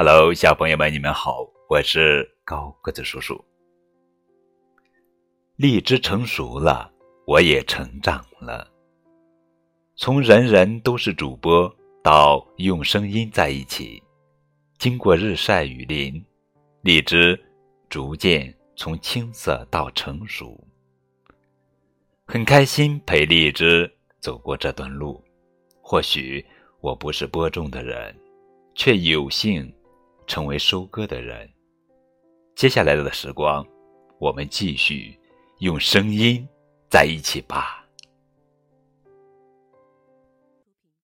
Hello，小朋友们，你们好，我是高个子叔叔。荔枝成熟了，我也成长了。从人人都是主播到用声音在一起，经过日晒雨淋，荔枝逐渐从青涩到成熟。很开心陪荔枝走过这段路。或许我不是播种的人，却有幸。成为收割的人。接下来的时光，我们继续用声音在一起吧。